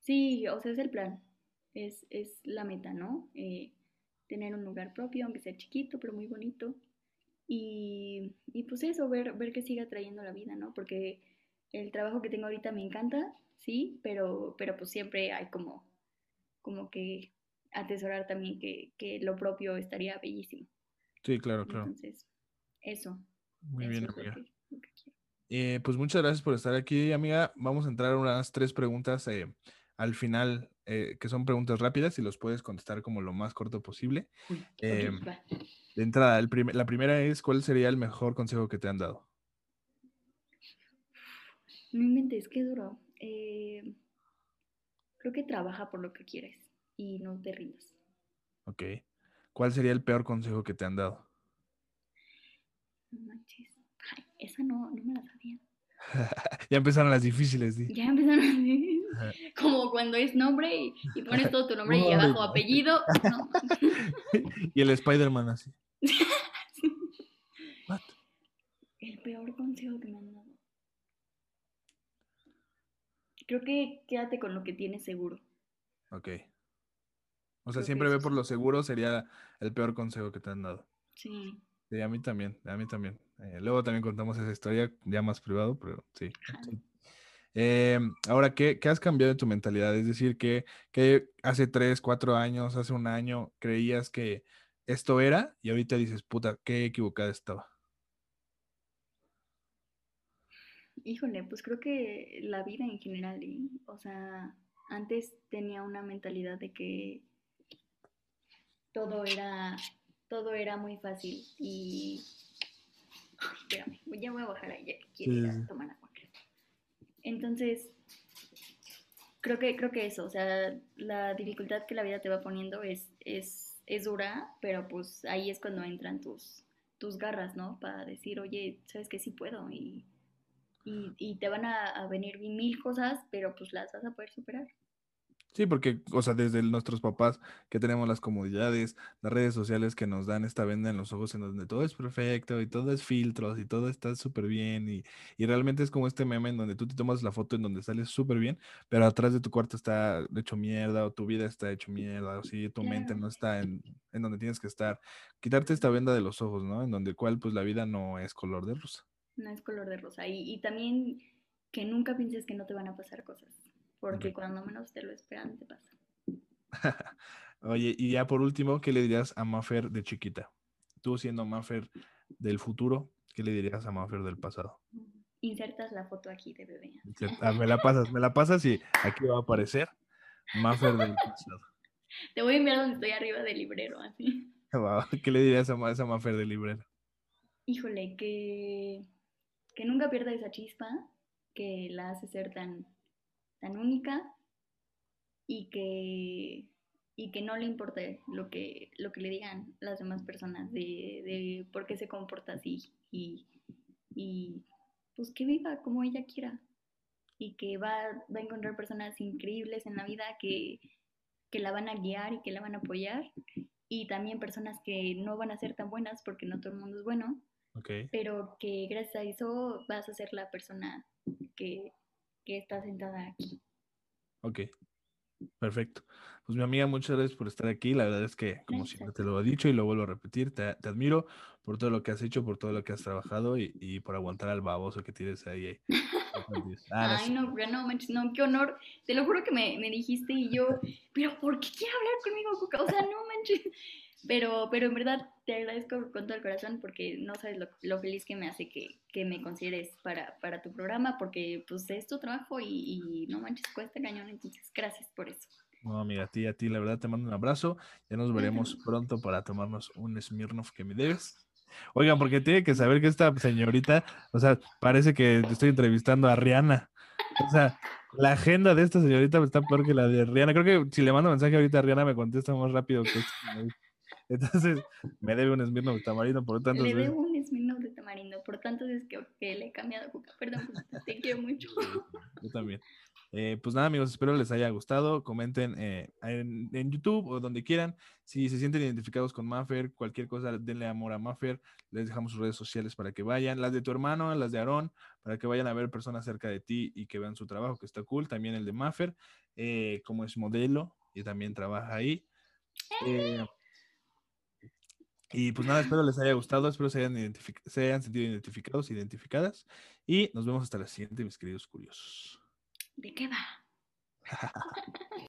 Sí, o sea, es el plan, es, es la meta, ¿no? Eh, tener un lugar propio, aunque sea chiquito, pero muy bonito. Y, y pues eso, ver, ver que siga trayendo la vida, ¿no? Porque el trabajo que tengo ahorita me encanta, sí, pero, pero pues siempre hay como, como que atesorar también que, que lo propio estaría bellísimo. Sí, claro, claro. Entonces, eso, Muy eso bien, amiga. que, que. Eh, pues muchas gracias por estar aquí, amiga. Vamos a entrar a unas tres preguntas eh, al final, eh, que son preguntas rápidas y los puedes contestar como lo más corto posible. Uy, Eh, va. de entrada, el prim- la primera es, ¿cuál sería el mejor consejo que te han dado? No inventes, qué duro. Eh, creo que trabaja por lo que quieres y no te rindas. Ok. ¿Cuál sería el peor consejo que te han dado? No manches. Ay, esa no, no me la sabía. ya empezaron las difíciles, di. Ya empezaron a decir. Como cuando es nombre y, y pones todo tu nombre y abajo apellido. No. y el Spider-Man así. What? El peor consejo que me han dado. Creo que quédate con lo que tienes seguro. Ok. O sea, Creo siempre ve por sí. lo seguro sería el peor consejo que te han dado. Sí. Sí, a mí también, a mí también. Eh, luego también contamos esa historia ya más privado, pero sí. Ajá. Eh, ahora, ¿qué, qué has cambiado en tu mentalidad? Es decir, que, que hace tres, cuatro años, hace un año, creías que esto era y ahorita dices, puta, qué equivocada estaba? Híjole, pues creo que la vida en general, ¿eh? o sea, antes tenía una mentalidad de que todo era, todo era muy fácil y... Ay, espérame, ya voy a bajar ahí, ya que quiero Sí. tomar agua. Entonces, creo que, creo que eso, o sea, la dificultad que la vida te va poniendo es, es, es dura, pero pues ahí es cuando entran tus, tus garras, ¿no? Para decir, oye, sabes que sí puedo y, y, y te van a, a venir mil cosas, pero pues las vas a poder superar. Sí, porque, o sea, desde nuestros papás que tenemos las comodidades, las redes sociales que nos dan esta venda en los ojos en donde todo es perfecto y todo es filtros y todo está súper bien y, y realmente es como este meme en donde tú te tomas la foto en donde sales súper bien, pero atrás de tu cuarto está hecho mierda o tu vida está hecho mierda o si tu mente no está en, en donde tienes que estar. Quitarte esta venda de los ojos, ¿no? En donde cual pues la vida no es color de rosa. No es color de rosa. Y, y también que nunca pienses que no te van a pasar cosas, porque cuando menos te lo esperan, te pasa. Oye, y ya por último, ¿qué le dirías a Mafer de chiquita? Tú siendo Mafer del futuro, ¿qué le dirías a Mafer del pasado? Insertas la foto aquí de bebé. "Ah, me la pasas, me la pasas y aquí va a aparecer Mafer del pasado. Te voy a enviar donde estoy arriba del librero, así. ¿Qué le dirías a esa Mafer del librero? Híjole, que, que nunca pierda esa chispa que la hace ser tan, tan única y que, y que no le importe lo que, lo que le digan las demás personas de, de por qué se comporta así y, y pues que viva como ella quiera y que va, va a encontrar personas increíbles en la vida que, que la van a guiar y que la van a apoyar y también personas que no van a ser tan buenas porque no todo el mundo es bueno pero que gracias a eso vas a ser la persona que, que está sentada aquí. ok. Perfecto. Pues mi amiga, muchas gracias por estar aquí. La verdad es que, como Gracias siempre te lo he dicho y lo vuelvo a repetir, te, te admiro por todo lo que has hecho, por todo lo que has trabajado y, y por aguantar al baboso que tienes ahí. Ah, Ay, no, no manches, no, qué honor. Te lo juro que me, me dijiste y yo, pero ¿por qué quiere hablar conmigo, Cuca? O sea, no manches. Pero, pero en verdad te agradezco con todo el corazón porque no sabes lo, lo feliz que me hace que, que me consideres para, para tu programa porque pues es tu trabajo y, y no manches, cuesta cañón. Entonces, gracias por eso. No, amiga, a ti, a ti, la verdad te mando un abrazo. Ya nos veremos pronto para tomarnos un Smirnoff que me debes. Oigan, porque tiene que saber que esta señorita, o sea, parece que estoy entrevistando a Rihanna. O sea, la agenda de esta señorita está peor que la de Rihanna. Creo que si le mando mensaje ahorita a Rihanna me contesta más rápido que señorita. Entonces, me debe un Smirnoff tamarindo por tantas Le debo un Smirnoff de tamarindo por tanto es que, que le he cambiado, Cuca. Perdón, Cuca, te quiero mucho. Yo también. Eh, pues nada, amigos, espero les haya gustado. Comenten eh, en, en YouTube o donde quieran. Si se sienten identificados con Maffer, cualquier cosa, denle amor a Maffer. Les dejamos sus redes sociales para que vayan. Las de tu hermano, las de Aarón, para que vayan a ver personas cerca de ti y que vean su trabajo, que está cool. También el de Maffer, eh, como es modelo y también trabaja ahí. Y pues nada, espero les haya gustado, espero se hayan, se hayan sentido identificados, identificadas. Y nos vemos hasta la siguiente, mis queridos curiosos. ¿De qué va?